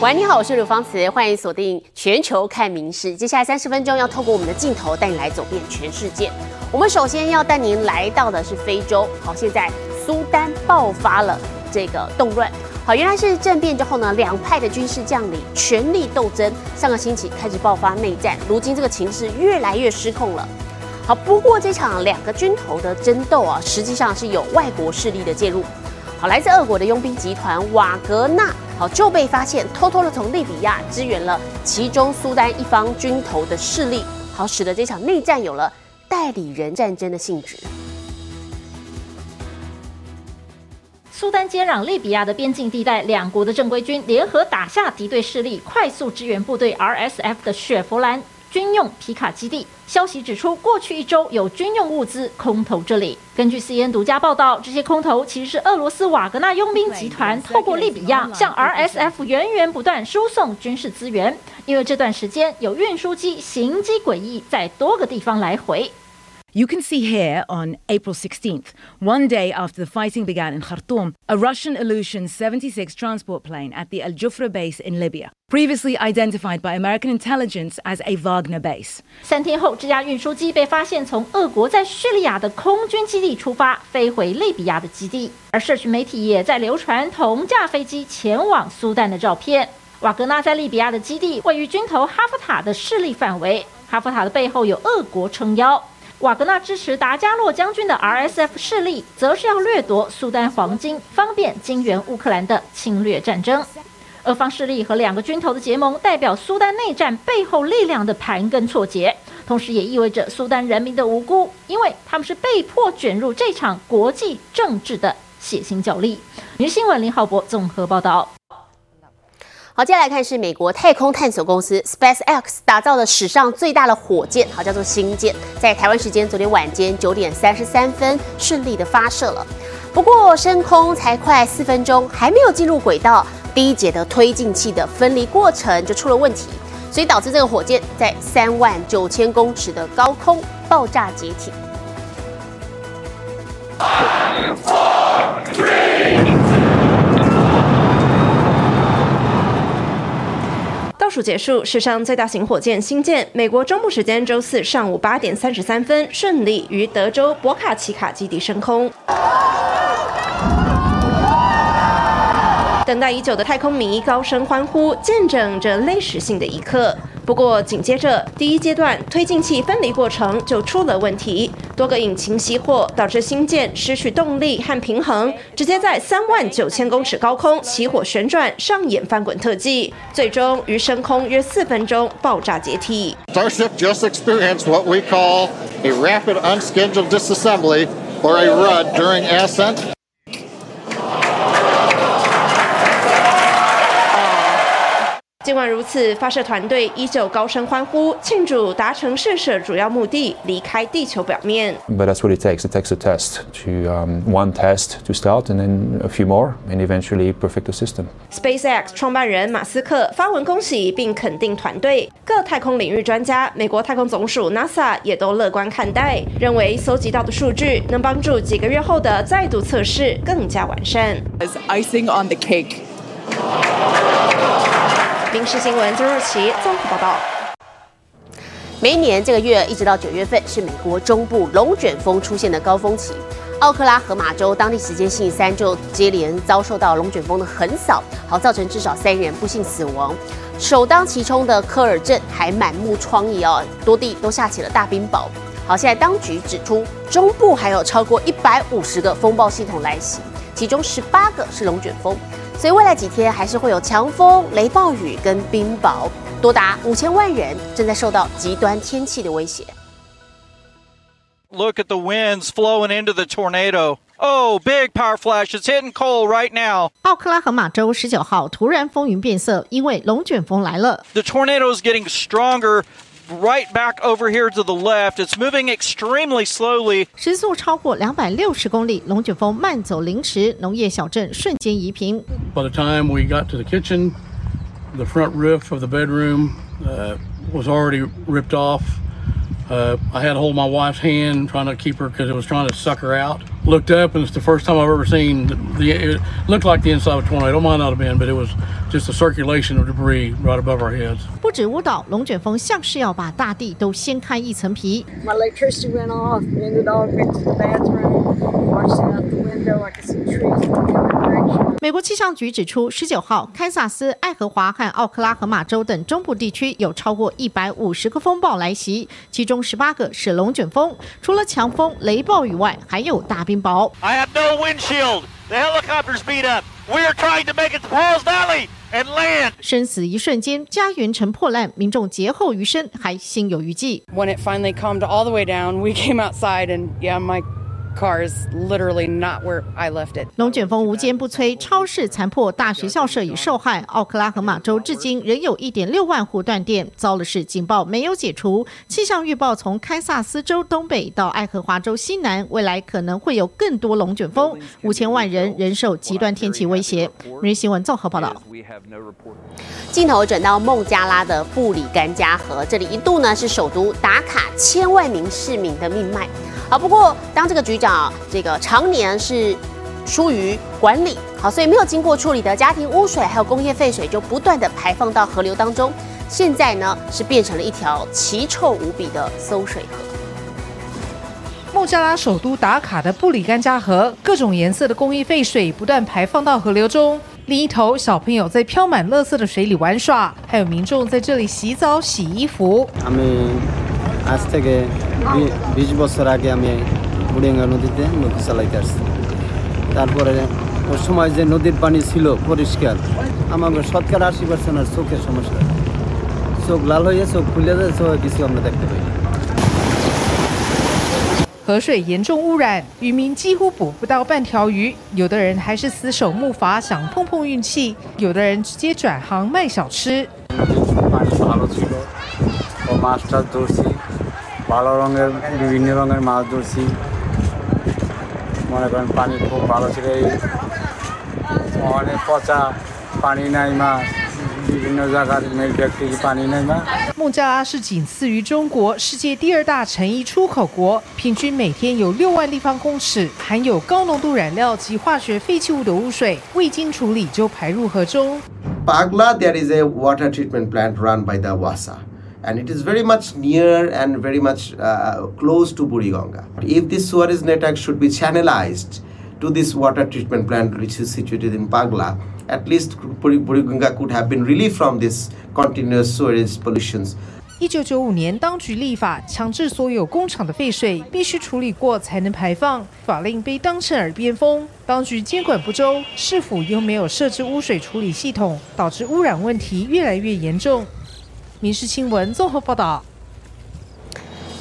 喂，你好，我是刘芳慈，欢迎锁定全球看名事。接下来三十分钟要透过我们的镜头带你来走遍全世界。我们首先要带您来到的是非洲。好，现在苏丹爆发了这个动乱。好，原来是政变之后呢，两派的军事将领全力斗争。上个星期开始爆发内战，如今这个情势越来越失控了。好，不过这场两个军头的争斗啊，实际上是有外国势力的介入。好，来自俄国的佣兵集团瓦格纳。好，就被发现偷偷的从利比亚支援了其中苏丹一方军头的势力，好，使得这场内战有了代理人战争的性质。苏丹接壤利比亚的边境地带，两国的正规军联合打下敌对势力快速支援部队 RSF 的雪佛兰。军用皮卡基地消息指出，过去一周有军用物资空投这里。根据 CNN 独家报道，这些空投其实是俄罗斯瓦格纳佣兵集团透过利比亚向 RSF 源源不断输送军事资源。因为这段时间有运输机行迹诡异，在多个地方来回。You can see here on April 16th, one day after the fighting began in Khartoum, a Russian Ilyushin 76 transport plane at the Al Jufra base in Libya, previously identified by American intelligence as a Wagner base. 三天后，这架运输机被发现从俄国在叙利亚的空军基地出发，飞回利比亚的基地。而社群媒体也在流传同架飞机前往苏丹的照片。瓦格纳在利比亚的基地位于军头哈夫塔的势力范围，哈夫塔的背后有俄国撑腰。 瓦格纳支持达加洛将军的 RSF 势力，则是要掠夺苏丹黄金，方便金援乌克兰的侵略战争。俄方势力和两个军头的结盟，代表苏丹内战背后力量的盘根错节，同时也意味着苏丹人民的无辜，因为他们是被迫卷入这场国际政治的血腥角力。《新闻》林浩博综合报道。好，接下来看是美国太空探索公司 SpaceX 打造的史上最大的火箭，好叫做星舰，在台湾时间昨天晚间九点三十三分顺利的发射了。不过升空才快四分钟，还没有进入轨道，第一节的推进器的分离过程就出了问题，所以导致这个火箭在三万九千公尺的高空爆炸解体。数结束，史上最大型火箭新建，美国中部时间周四上午八点三十三分，顺利于德州博卡奇卡基地升空。等待已久的太空迷高声欢呼，见证着历史性的一刻。不过紧接着，第一阶段推进器分离过程就出了问题，多个引擎熄火，导致星舰失去动力和平衡，直接在三万九千公尺高空起火旋转，上演翻滚特技，最终于升空约四分钟爆炸解体。Starship just experienced what we call a rapid unscheduled disassembly or a RUD during ascent. 尽管如此，发射团队依旧高声欢呼，庆祝达成试射主要目的，离开地球表面。But that's what it takes. It takes a test to um, one test to start, and then a few more, and eventually perfect the system. SpaceX 创办人马斯克发文恭喜并肯定团队，各太空领域专家、美国太空总署 NASA 也都乐观看待，认为搜集到的数据能帮助几个月后的再度测试更加完善。As icing on the cake. 民事新闻周日起综合报道。每年这个月一直到九月份是美国中部龙卷风出现的高峰期，奥克拉荷马州当地时间星期三就接连遭受到龙卷风的横扫，好造成至少三人不幸死亡。首当其冲的科尔镇还满目疮痍哦，多地都下起了大冰雹。好，现在当局指出，中部还有超过一百五十个风暴系统来袭，其中十八个是龙卷风。所以未来几天还是会有强风、雷暴雨跟冰雹，多达五千万人正在受到极端天气的威胁。Look at the winds flowing into the tornado. Oh, big power flash! It's hitting Cole right now. 奥克拉荷马州十九号突然风云变色，因为龙卷风来了。The tornado is getting stronger. right back over here to the left. It's moving extremely slowly. 时速超过两百六十公里，龙卷风慢走凌迟，农业小镇瞬间夷平。By the time we got to the kitchen, the front roof of the bedroom uh, was already ripped off. Uh, I had to hold my wife's hand, trying to keep her because it was trying to suck her out. looked up, and it's the first time I've ever seen the, the it looked like the inside of a tornado. It might not have been, but it was just a circulation of debris right above our heads. 不止舞蹈，龙卷风像是要把大地都掀开一层皮。 My electricity went off, and the dog went to the bathroom. Watched out the window, I could see trees 美国气象局指出，十九号，堪萨斯、爱荷华和奥克拉荷马州等中部地区有超过一百五十个风暴来袭，其中十八个是龙卷风。除了强风、雷暴以外，还有大冰雹。I have no windshield. The helicopter's beat up. We are trying to make it to Pauls Valley 生死一瞬间，家园成破烂，民众劫后余生还心有余悸。When it finally calmed all the way down, we came outside, and yeah, my car is literally not where I left it. 龙卷风无坚不摧，超市残破，大学校舍已受害。奥克拉荷马州至今仍有一点六万户断电。糟的是，警报没有解除。气象预报从堪萨斯州东北到爱荷华州西南，未来可能会有更多龙卷风，五千万人仍受极端天气威胁。每日新闻综合报道。镜头转到孟加拉的布里甘加河，这里一度呢是首都打卡千万名市民的命脉。好，不过当这个局长这个常年是疏于管理，好，所以没有经过处理的家庭污水还有工业废水就不断的排放到河流当中，现在呢是变成了一条奇臭无比的馊水河。孟加拉首都打卡的布里甘加河，各种颜色的工业废水不断排放到河流中。另一头，小朋友在飘满垃圾的水里玩耍，还有民众在这里洗澡、洗衣服。আমি আজ থেকে বিশ বছর আগে আমি বুড়িঙ্গা নদীতে নদী চালাইতে আসছি তারপরে ওই সময় যে নদীর পানি ছিল পরিষ্কার আমার শতকরা আশি পার্সেন্ট আর চোখের সমস্যা চোখ লাল হয়ে চোখ খুলে যায় চোখে কিছু আমরা দেখতে পাই না 河水严重污染，渔民几乎捕不到半条鱼。有的人还是死守木筏，想碰碰运气；有的人直接转行卖小吃。 পানি ভালো ছিল ও মাছ টাছ ধরছি ভালো রঙের বিভিন্ন রঙের মাছ ধরছি মনে করেন পানি খুব ভালো ছিল এই অনেক পচা পানি নাই মাছ বিভিন্ন জায়গার মিল ফ্যাক্টরি পানি নাই মাছ 孟加拉是仅次于中国世界第二大成衣出口国，平均每天有六万立方公尺含有高浓度染料及化学废弃物的污水，未经处理就排入河中。 Pagla, there is a water treatment plant run by the WASA, and it is very much near and very much uh, close to Buriganga. If this sewerage network should be channelized to this water treatment plant, which is situated in Pagla, at least Buri- Buriganga could have been relieved from this continuous sewerage pollutions. 一九九五年，当局立法强制所有工厂的废水必须处理过才能排放，法令被当成耳边风。当局监管不周，市府又没有设置污水处理系统，导致污染问题越来越严重。 民事新闻综合报道。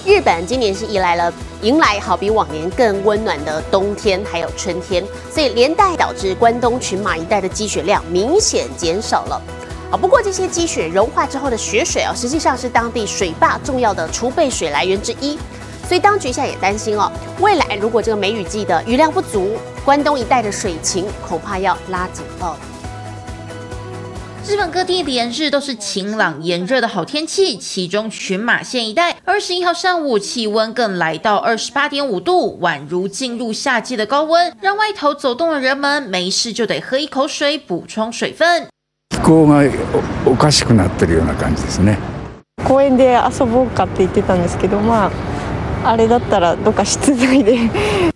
日本今年是迎来了迎来好比往年更温暖的冬天，还有春天，所以连带导致关东群马一带的积雪量明显减少了。啊，不过这些积雪融化之后的雪水啊，实际上是当地水坝重要的储备水来源之一。所以当局现在也担心哦，未来如果这个梅雨季的雨量不足，关东一带的水情恐怕要拉警报了。日本各地连日都是晴朗炎热的好天气，其中群马县一带二十一号上午气温更来到二十八点五度，宛如进入夏季的高温，让外头走动的人们没事就得喝一口水补充水分。気候がおおかしくなってるような感じですね。公園で遊ぼうかって言ってたんですけどまあ あれだったらどっか室内で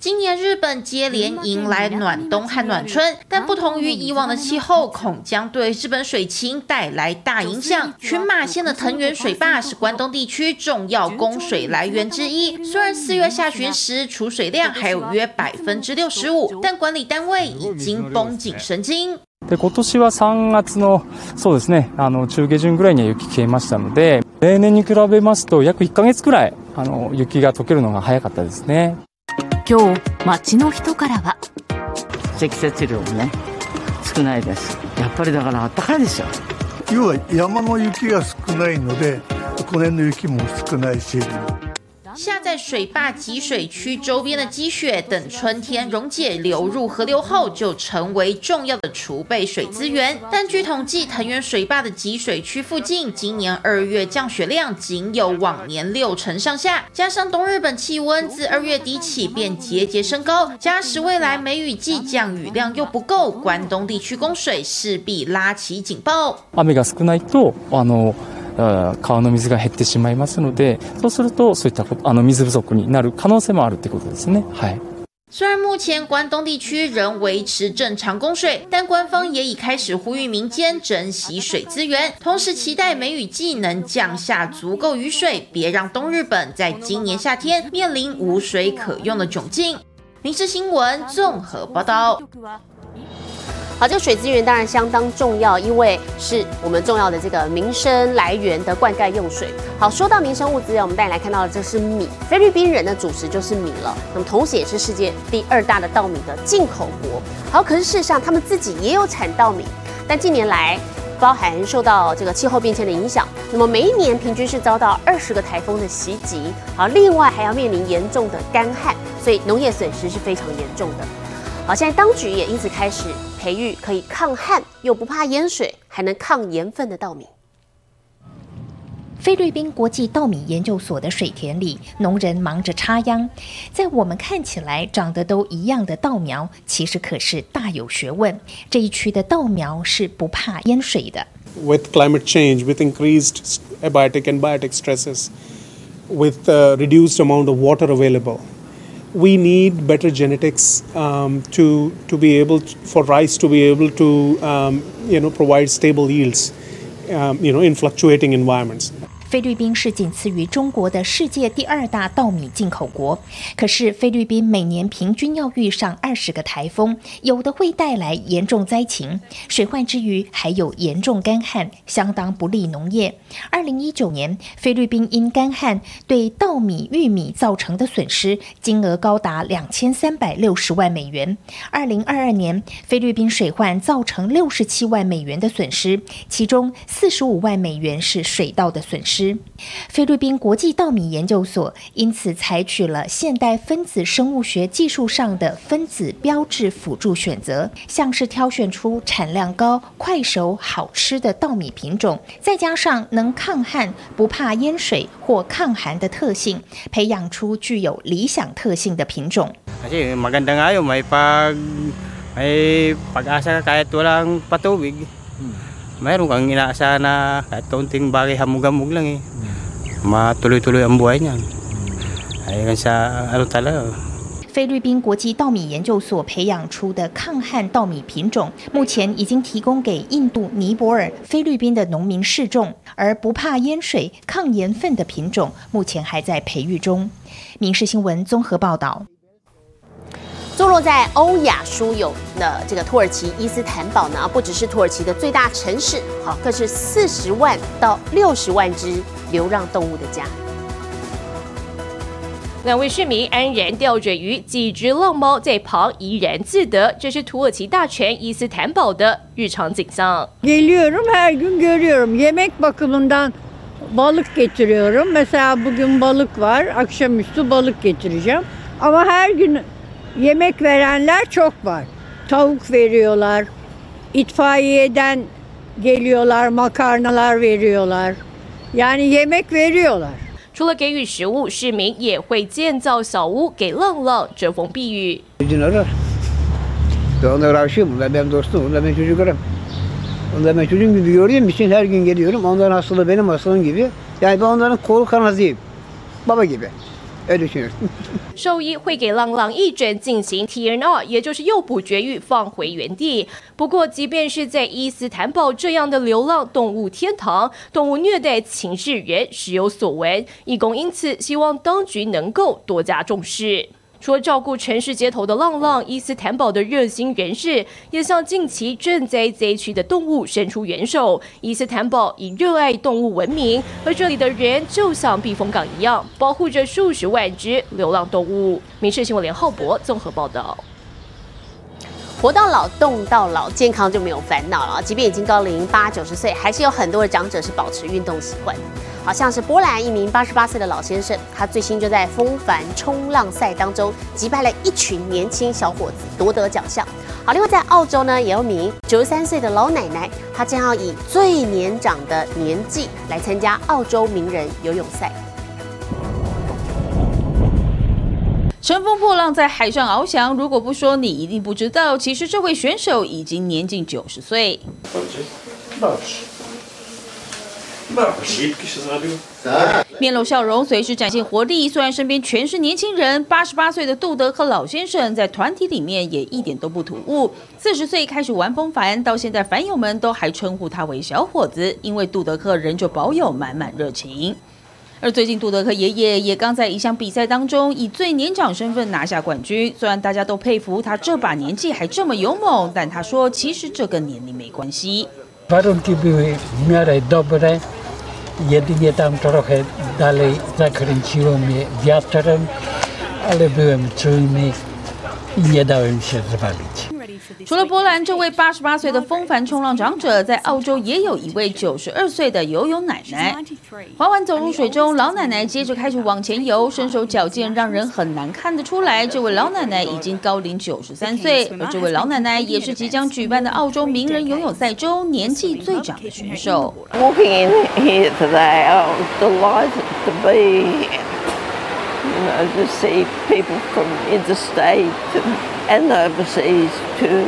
今年日本接连迎来暖冬和暖春，但不同于以往的气候，恐将对日本水情带来大影响。群马县的藤原水坝是关东地区重要供水来源之一，虽然四月下旬时储水量还有约百分之六十五，但管理单位已经绷紧神经。で今年は3月のそうですねあの中下旬ぐらいには雪消えましたので 例年に比べますと約1ヶ月くらいあの雪が溶けるのが早かったですね。今日街の人からは。積雪量もね少ないです。やっぱりだから暖かいですよ。要は山の雪が少ないのでこの辺の雪も少ないし下在水坝集水区周边的积雪，等春天溶解流入河流后，就成为重要的储备水资源。但据统计，藤原水坝的集水区附近，今年二月降雪量仅有往年六成上下，加上东日本气温自二月底起便节节升高，加时未来梅雨季降雨量又不够，关东地区供水势必拉起警报。雨が少ないとあの 川の水が減ってしまいますので、そうするとそういったあの水不足になる可能性もあるってことですね。はい。虽然目前关东地区仍维持正常供水，但官方也已开始呼吁民间珍惜水资源，同时期待梅雨季能降下足够雨水，别让东日本在今年夏天面临无水可用的窘境。民事新闻综合报道。 好，这个水资源当然相当重要，因为是我们重要的这个民生来源的灌溉用水。好，说到民生物资，我们带你来看到的这是米，菲律宾人的主食就是米了。那么同时也是世界第二大的稻米的进口国。好，可是事实上他们自己也有产稻米，但近年来包含受到这个气候变迁的影响，那么每一年平均是遭到二十个台风的袭击。好，另外还要面临严重的干旱，所以农业损失是非常严重的。好，现在当局也因此开始培育可以抗旱又不怕淹水，还能抗盐分的稻米。菲律宾国际稻米研究所的水田里，农人忙着插秧。在我们看起来长得都一样的稻苗，其实可是大有学问。这一区的稻苗是不怕淹水的。With climate change, with increased abiotic and biotic stresses, with the reduced amount of water available. We need better genetics um, to to be able to, for rice to be able to um, you know provide stable yields um, you know in fluctuating environments 菲律宾是仅次于中国的世界第二大稻米进口国，可是菲律宾每年平均要遇上二十个台风，有的会带来严重灾情，水患之余还有严重干旱，相当不利农业。二零一九年，菲律宾因干旱对稻米、玉米造成的损失金额高达两千三百六十万美元。二零二二年，菲律宾水患造成六十七万美元的损失，其中四十五万美元是水稻的损失。菲律宾国际稻米研究所因此采取了现代分子生物学技术上的分子标志辅助选择，像是挑选出产量高、快熟、好吃的稻米品种，再加上能抗旱、不怕淹水或抗寒的特性，培养出具有理想特性的品种。Meron kang inaasahan na kahit kaunting bagay hamog-hamog lang eh. Matuloy-tuloy ang buhay niyan. Ayun sa ano talaga. 菲律宾国际稻米研究所培养出的抗旱稻米品种，目前已经提供给印度、尼泊尔、菲律宾的农民试种，而不怕淹水、抗盐分的品种，目前还在培育中。民事新闻综合报道。坐落在欧亚枢纽的这个土耳其伊斯坦堡呢，不只是土耳其的最大城市，好，更是四十万到六十万只流浪动物的家。两位市民安然钓着鱼，几只浪猫在旁怡然自得，这是土耳其大权伊斯坦堡的日常景象。Geliyorum her gün görüyorum. Yemek bakımından balık getiriyorum. Mesela bugün balık var. Akşamüstü balık getireceğim. Ama her gün yemek verenler çok var. Tavuk veriyorlar. İtfaiyeden geliyorlar, makarnalar veriyorlar. Yani yemek veriyorlar. 除了给予食物，市民也会建造小屋给浪浪遮风避雨。Arar. Onlara aşığım. Onlar benim dostum. Onlar benim çocuklarım. Onlar ben çocuğum gibi gördüğüm için her gün geliyorum. Onların hastalığı benim hastalığım gibi. Yani ben onların kolu kanadıyım. Baba gibi. 兽医会给浪浪一针进行 TNR，也就是诱捕绝育，放回原地。不过，即便是在伊斯坦堡这样的流浪动物天堂，动物虐待情事仍时有所闻。义工因此希望当局能够多加重视。除了照顾城市街头的浪浪，伊斯坦堡的热心人士也向近期赈灾灾区的动物伸出援手。伊斯坦堡以热爱动物闻名，而这里的人就像避风港一样，保护着数十万只流浪动物。民事新闻连浩博综合报道。活到老，动到老，健康就没有烦恼了。即便已经高龄八九十岁，还是有很多的长者是保持运动习惯。好像是波兰一名八十八岁的老先生，他最新就在风帆冲浪赛当中击败了一群年轻小伙子，夺得奖项。好，另外在澳洲呢，也有名九十三岁的老奶奶，她将要以最年长的年纪来参加澳洲名人游泳赛。乘风破浪在海上翱翔，如果不说，你一定不知道。其实这位选手已经年近九十岁。面露笑容，随时展现活力。虽然身边全是年轻人，八十八岁的杜德克老先生在团体里面也一点都不突兀。四十岁开始玩风帆，到现在帆友们都还称呼他为小伙子，因为杜德克仍旧保有满满热情。而最近，杜德克爷爷也刚在一项比赛当中以最年长身份拿下冠军。虽然大家都佩服他这把年纪还这么勇猛，但他说其实这跟年龄没关系。Jedinie tam trochę dalej zakręciło mnie wiatrem, ale byłem czujny i nie dałem się zwalić. 除了波兰这位八十八岁的风帆冲浪长者，在澳洲也有一位九十二岁的游泳奶奶。缓缓走入水中，老奶奶接着开始往前游，身手矫健，让人很难看得出来，这位老奶奶已经高龄九十三岁。而这位老奶奶也是即将举办的澳洲名人游泳赛中年纪最长的选手。Walking in here today, I'm delighted to be. You know, to see people from interstate. And overseas too.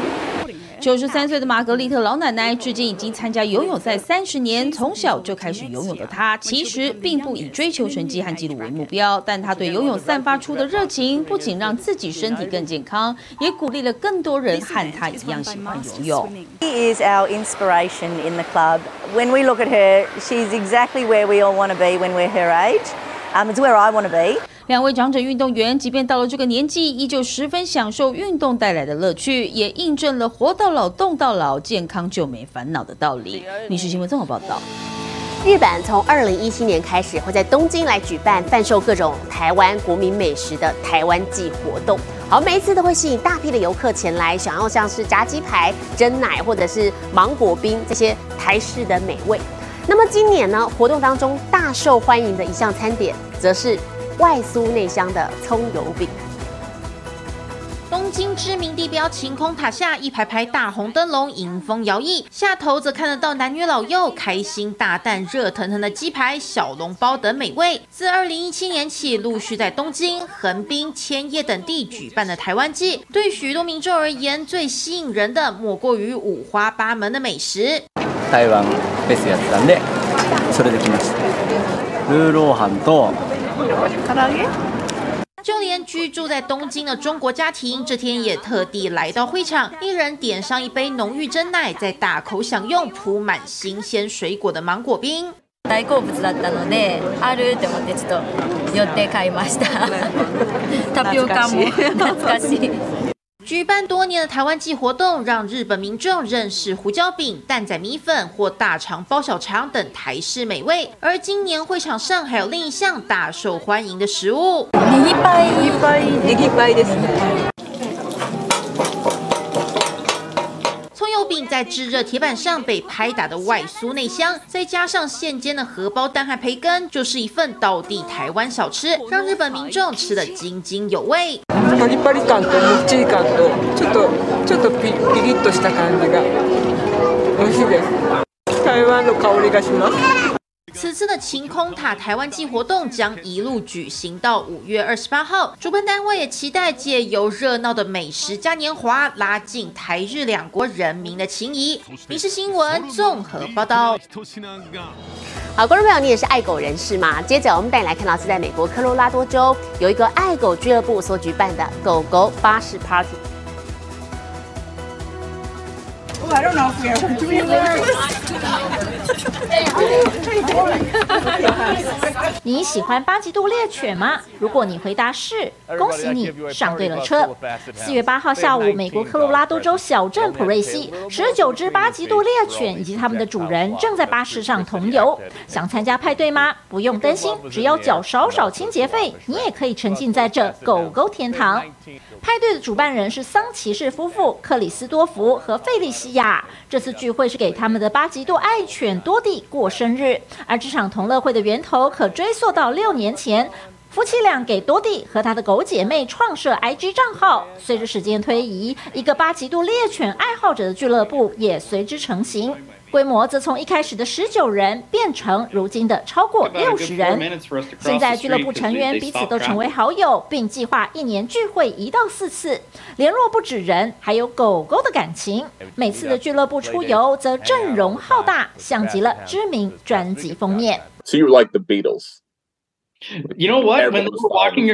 九十三岁的玛格丽特老奶奶，至今已经参加游泳赛三十年。从小就开始游泳的她，其实并不以追求成绩和纪录为目标，但她对游泳散发出的热情，不仅让自己身体更健康，也鼓励了更多人和她一样喜欢游泳。She is our inspiration in the club. When we look at her, she's exactly where we all want to be when we're her age. Um, it's where I want to be. 两位长者运动员，即便到了这个年纪，依旧十分享受运动带来的乐趣，也印证了“活到老，动到老，健康就没烦恼”的道理。你是新闻综合报道。日本从二零一七年开始，会在东京来举办贩售各种台湾国民美食的台湾季活动。好，每一次都会吸引大批的游客前来，想要像是炸鸡排、蒸奶或者是芒果冰这些台式的美味。那么今年呢，活动当中大受欢迎的一项餐点，则是。外酥内香的葱油饼。东京知名地标晴空塔下，一排排大红灯笼迎风摇曳，下头则看得到男女老幼开心大啖热腾腾的鸡排、小笼包等美味。自二零一七年起，陆续在东京、横滨、千叶等地举办的台湾季，对许多民众而言，最吸引人的莫过于五花八门的美食。台湾ベスやったんで、それできました。ルーローハンと。 就连居住在东京的中国家庭，这天也特地来到会场，一人点上一杯浓郁真奶，再大口享用铺满新鲜水果的芒果冰。大好物だったので、あるって思ってちょっと寄って買いました。タピオカも懐かしい。 举办多年的台湾季活动，让日本民众认识胡椒饼、蛋仔米粉或大肠包小肠等台式美味。而今年会场上还有另一项大受欢迎的食物。饼在炙热铁板上被拍打的外酥内香，再加上现煎的荷包蛋和培根，就是一份道地台湾小吃，让日本民众吃得津津有味。パリパリ感ともっちり感とちょっとちょっとピピリッとした感じが美味しいです。台湾の香りがします。 此次的晴空塔台湾季活动将一路举行到五月二十八号，主办单位也期待借由热闹的美食嘉年华，拉近台日两国人民的情谊。民事新闻综合报道。好，观众朋友，你也是爱狗人士吗？接着我们带你来看到是在美国科罗拉多州有一个爱狗俱乐部所举办的狗狗巴士 Party。I don't know if we ever do it. 你喜欢巴吉度猎犬吗？如果你回答是，恭喜你上对了车。四月八号下午，美国科罗拉多州小镇普瑞西，十九只巴吉度猎犬以及他们的主人正在巴士上同游。想参加派对吗？不用担心，只要缴少少清洁费，你也可以沉浸在这狗狗天堂。派对的主办人是桑骑士夫妇克里斯多福和费利西亚。下。这次聚会是给他们的八极度爱犬多蒂过生日，而这场同乐会的源头可追溯到六年前。夫妻俩给多蒂和他的狗姐妹创设 IG 账号，随着时间推移，一个八极度猎犬爱好者的俱乐部也随之成型，规模则从一开始的十九人变成如今的超过六十人。现在俱乐部成员彼此都成为好友，并计划一年聚会一到四次，联络不止人，还有狗狗的感情。每次的俱乐部出游则阵容浩大，像极了知名专辑封面。So you like the Beatles? You know what? When they were walking,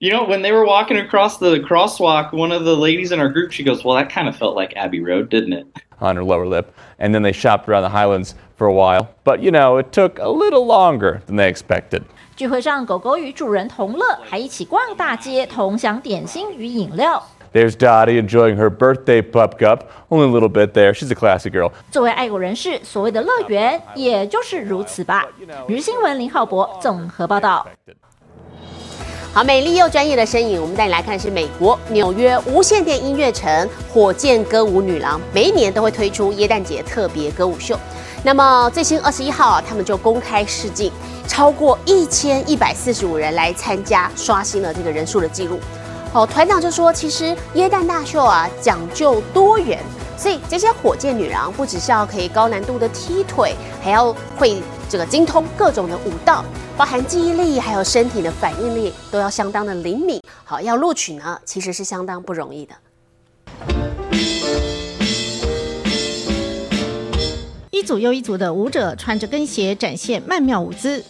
you know, when they were walking across the crosswalk, one of the ladies in our group, she goes, "Well, that kind of felt like Abbey Road, didn't it?" On her lower lip, and then they shopped around the Highlands for a while. But you know, it took a little longer than they expected. 聚会上，狗狗与主人同乐，还一起逛大街，同享点心与饮料。 There's Dottie enjoying her birthday pup cup. Only a little bit there. She's a classy girl. 作为爱狗人士，所谓的乐园也就是如此吧。日新闻林浩博综合报道。好，美丽又专业的身影，我们带你来看是美国纽约无线电音乐城火箭歌舞女郎，每一年都会推出耶诞节特别歌舞秀。那么最新二十一号啊，他们就公开试镜，超过一千一百四十五人来参加，刷新了这个人数的记录。哦，团长就说，其实耶诞大秀啊讲究多元，所以这些火箭女郎不只是要可以高难度的踢腿，还要会这个精通各种的舞蹈，包含记忆力还有身体的反应力都要相当的灵敏。好，要录取呢，其实是相当不容易的。一组又一组的舞者穿着跟鞋展现曼妙舞姿。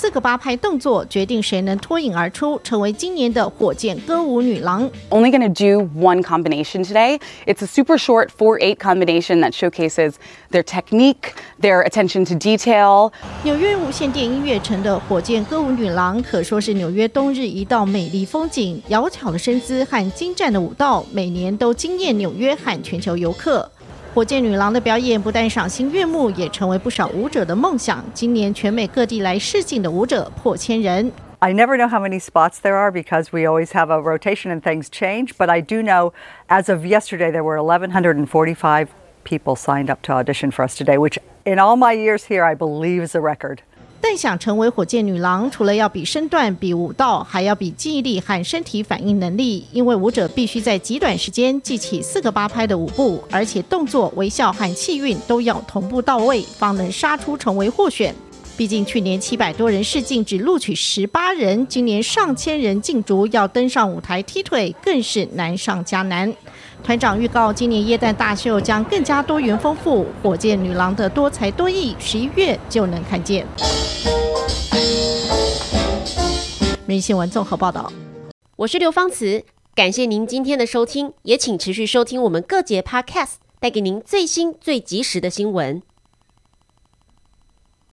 四个八拍动作决定谁能脱颖而出，成为今年的火箭歌舞女郎。Only to do one combination today. It's a super short four-eight combination that showcases their technique, their attention to detail. 纽约无线电音乐城的火箭歌舞女郎可说是纽约冬日一道美丽风景，窈窕的身姿和精湛的舞蹈，每年都惊艳纽约和全球游客。火箭女郎的表演不但赏心悦目，也成为不少舞者的梦想。今年全美各地来试镜的舞者破千人。I never know how many spots there are because we always have a rotation and things change. But I do know, as of yesterday, there were 1,145 people signed up to audition for us today, which in all my years here, I believe is a record. 但想成为火箭女郎，除了要比身段、比舞蹈，还要比记忆力和身体反应能力。因为舞者必须在极短时间记起四个八拍的舞步，而且动作、微笑和气韵都要同步到位，方能杀出成为获选。毕竟去年七百多人试镜只录取十八人，今年上千人竞逐，要登上舞台踢腿更是难上加难。团长预告，今年耶诞大秀将更加多元丰富，火箭女郎的多才多艺，十一月就能看见。每日新闻综合报道，我是刘芳慈，感谢您今天的收听，也请持续收听我们各节 Podcast，带给您最新最及时的新闻。